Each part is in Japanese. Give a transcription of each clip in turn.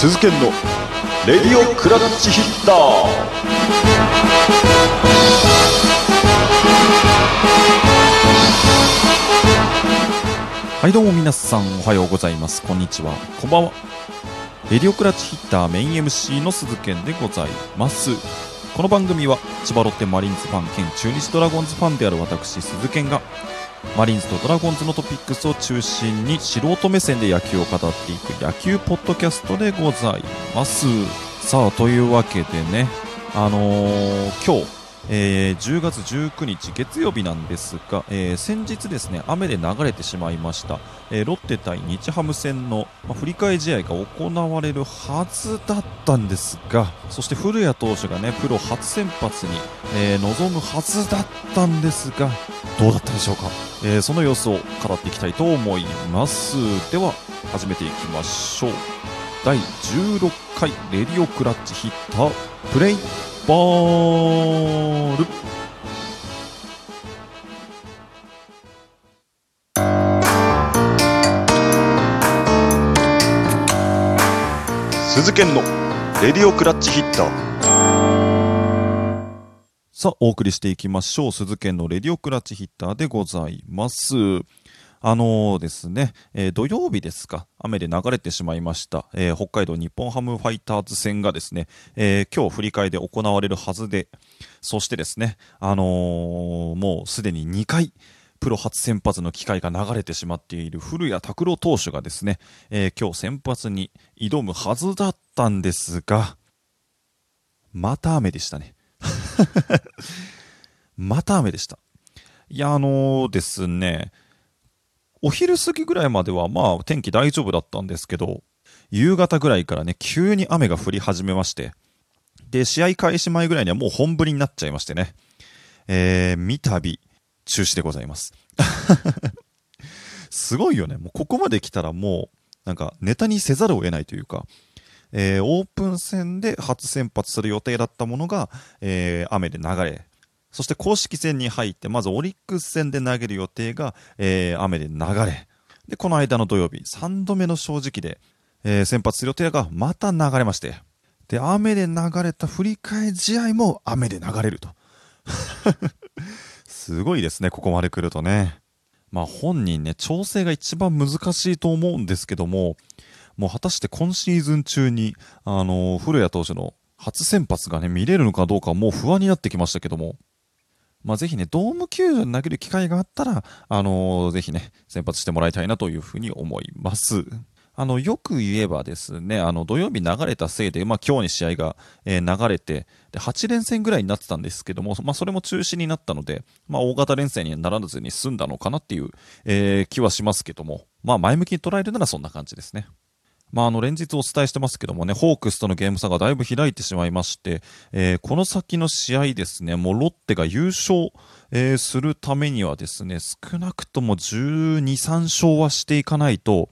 鈴研のレディオクラッチヒッター。はいどうも皆さんおはようございます。こんにちは。こんばんは。レディオクラッチヒッターメイン MC の鈴健でございます。この番組は千葉ロッテマリーンズファン兼中日ドラゴンズファンである私鈴健がマリンズとドラゴンズのトピックスを中心に素人目線で野球を語っていく野球ポッドキャストでございます。さあというわけでねあのー、今日えー、10月19日月曜日なんですが、えー、先日ですね雨で流れてしまいました、えー、ロッテ対日ハム戦の、まあ、振り替え試合が行われるはずだったんですがそして古谷投手がねプロ初先発に、え臨むはずだったんですがどうだったでしょうか、えその様子を語っていきたいと思います。では始めていきましょう。第16回レディオクラッチヒッタープレイボール。鈴研のレディオクラッチヒッター。さあお送りしていきましょう。鈴研のレディオクラッチヒッターでございますあのー、ですね、えー、土曜日ですか、雨で流れてしまいました、えー、北海道日本ハムファイターズ戦がですね、え今日振り替えで行われるはずで、そしてですね、あのもうすでに2回、プロ初先発の機会が流れてしまっている古谷拓郎投手がですね、え今日先発に挑むはずだったんですが、また雨でしたね。また雨でした。いや、あのー、ですね、お昼過ぎぐらいまではまあ天気大丈夫だったんですけど、夕方ぐらいからね、急に雨が降り始めまして、で、試合開始前ぐらいにはもう本降りになっちゃいましてね、えー、三度中止でございます。すごいよね。もうここまで来たらもう、なんかネタにせざるを得ないというか、えー、オープン戦で初先発する予定だったものが、えー、雨で流れ、そして公式戦に入って、まずオリックス戦で投げる予定が、えー、雨で流れ。で、この間の土曜日、3度目の正直で、えー、先発する予定がまた流れまして。で、雨で流れた振り替え試合も雨で流れると。すごいですね、ここまで来るとね。まあ本人ね、調整が一番難しいと思うんですけども、もう果たして今シーズン中に、あのー、古谷投手の初先発がね、見れるのかどうかもう不安になってきましたけども、まあ、ぜひね、ドーム球場に投げる機会があったら、あのー、ぜひね、先発してもらいたいなというふうに思います。あの、よく言えばですね、あの、土曜日流れたせいで、まあ、今日に試合が、え、流れて、で、8連戦ぐらいになってたんですけども、まあ、それも中止になったので、まあ、大型連戦にならずに済んだのかなっていう、えー、気はしますけども、まあ、前向きに捉えるならそんな感じですね。まあ、あの連日お伝えしてますけどもね、ホークスとのゲーム差がだいぶ開いてしまいまして、えー、この先の試合ですね、もうロッテが優勝、えー、するためにはですね、少なくとも12、3勝はしていかないと、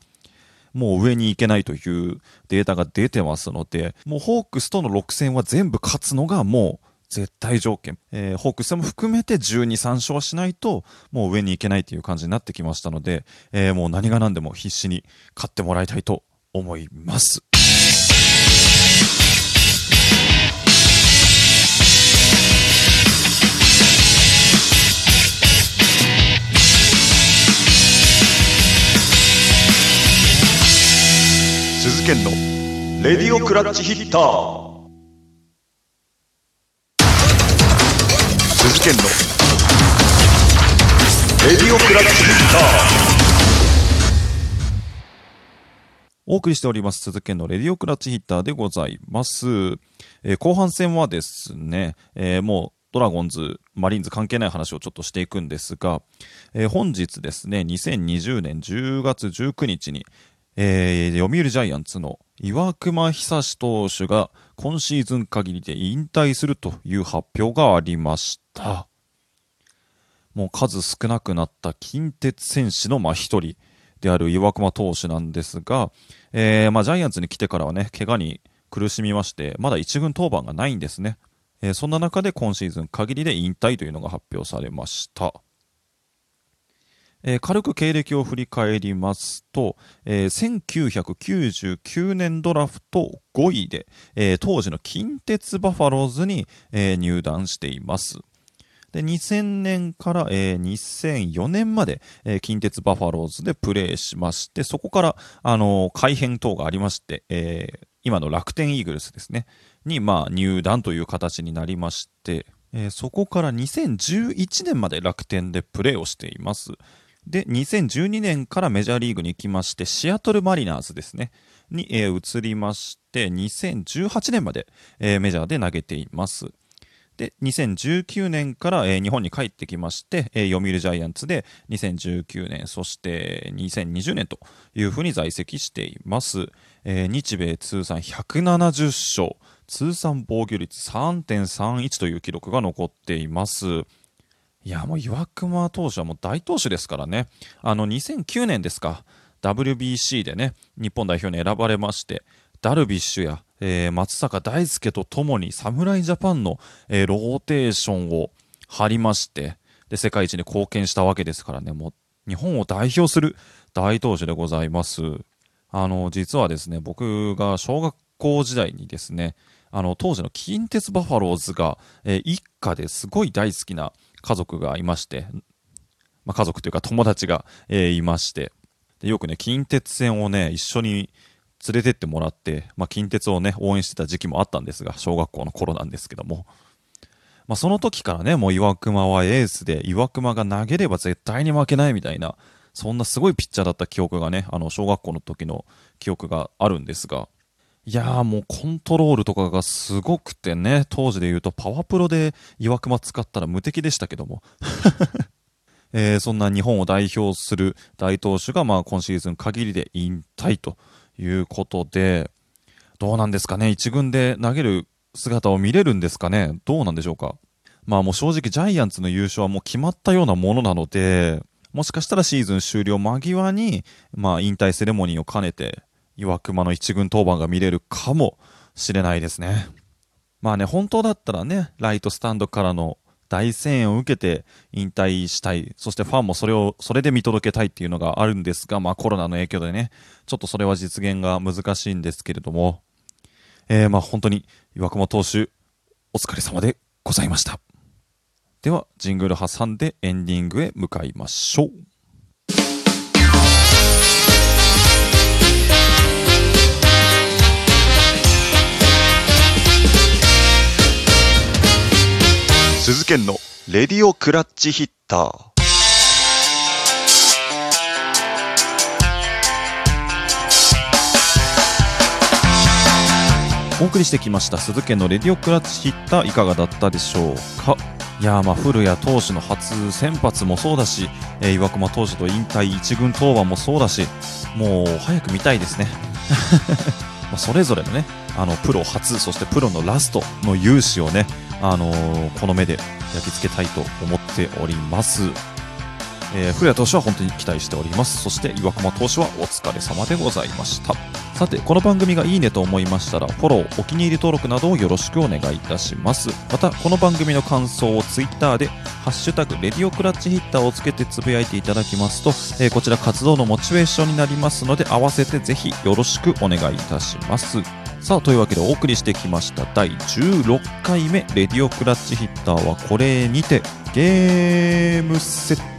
もう上に行けないというデータが出てますので、もうホークスとの6戦は全部勝つのがもう絶対条件。えー、ホークスも含めて12、3勝はしないと、もう上に行けないという感じになってきましたので、えー、もう何が何でも必死に勝ってもらいたいと思います。鈴研の。レディオクラッチヒッター。鈴研の。レディオクラッチヒッター。お送りしております、鈴研のレディオクラッチヒッターでございます。えー、後半戦はですね、えー、もうドラゴンズ、マリーンズ関係ない話をちょっとしていくんですが、えー、本日ですね、2020年10月19日に、えー、読売ジャイアンツの岩隈久志投手が今シーズン限りで引退するという発表がありました。もう数少なくなった近鉄戦士のま一人、である岩隈投手なんですが、えー、まあ、ジャイアンツに来てからはね、怪我に苦しみまして、まだ1軍登板がないんですね。えー、そんな中で今シーズン限りで引退というのが発表されました。えー軽く経歴を振り返りますと、えー1999年ドラフト5位で、えー当時の近鉄バファローズに、え入団しています。で、2000年から、えー2004年まで、えー近鉄バファローズでプレーしまして、そこから、あの改編等がありまして、えー今の楽天イーグルスですね、に、まあ、入団という形になりまして、えーそこから2011年まで楽天でプレーをしています。で、2012年からメジャーリーグに行きまして、シアトルマリナーズですね、に、えー移りまして、2018年まで、えーメジャーで投げています。で、2019年から、えー日本に帰ってきまして、えー読売ジャイアンツで2019年、そして2020年というふうに在籍しています。えー日米通算170勝、通算防御率3.31という記録が残っています。いや、もう岩隈投手はもう大投手ですからね。あの、2009年ですか、WBC でね、日本代表に選ばれまして、ダルビッシュや、えー松坂大輔とともに侍ジャパンの、えーローテーションを張りまして、で、世界一に貢献したわけですからね、もう日本を代表する大投手でございます。あの、実はですね、僕が小学校時代にですね、あの、当時の近鉄バファローズが、えー一家ですごい大好きな家族がいまして、まあ、家族というか友達が、えーいましてで、よくね、近鉄線をね、一緒に連れてってもらって、まあ、近鉄をね、応援してた時期もあったんですが、小学校の頃なんですけども、まあ、その時からね、もう岩隈はエースで、岩隈が投げれば絶対に負けないみたいな、そんなすごいピッチャーだった記憶がね、あの、小学校の時の記憶があるんですが、いやーもうコントロールとかがすごくてね、当時で言うとパワプロで岩隈使ったら無敵でしたけども。えーそんな日本を代表する大投手が、まあ、今シーズン限りで引退と。いうことで、どうなんですかね、一軍で投げる姿を見れるんですかね、どうなんでしょうか？まあもう正直ジャイアンツの優勝はもう決まったようなものなので、もしかしたらシーズン終了間際に、まあ引退セレモニーを兼ねて、岩隈の一軍登板が見れるかもしれないですね。まあね、本当だったらね、ライトスタンドからの大声援を受けて引退したい、そしてファンもそれを、それで見届けたいっていうのがあるんですが、まあコロナの影響でね、ちょっとそれは実現が難しいんですけれども、えー、まあ本当に岩隈投手、お疲れ様でございました。では、ジングル挟んでエンディングへ向かいましょう。鈴研の。レディオクラッチヒッター。お送りしてきました鈴研のレディオクラッチヒッター。いかがだったでしょうか？いやまあ古谷投手の初先発もそうだし、えー岩隈投手と引退一軍登板もそうだしもう早く見たいですね。まあそれぞれのねあのプロ初そしてプロのラストの勇姿をね、あのーこの目で焼き付けたいと思っております。えー古谷投手は本当に期待しております。そして岩隈投手はお疲れ様でございました。さてこの番組がいいねと思いましたらフォローお気に入り登録などをよろしくお願いいたします。またこの番組の感想をツイッターで「ハッシュタグレディオクラッチヒッター」をつけてつぶやいていただきますと、えーこちら活動のモチベーションになりますので合わせてぜひよろしくお願いいたします。さあというわけでお送りしてきました。第16回目。レディオクラッチヒッターはこれにてゲームセット。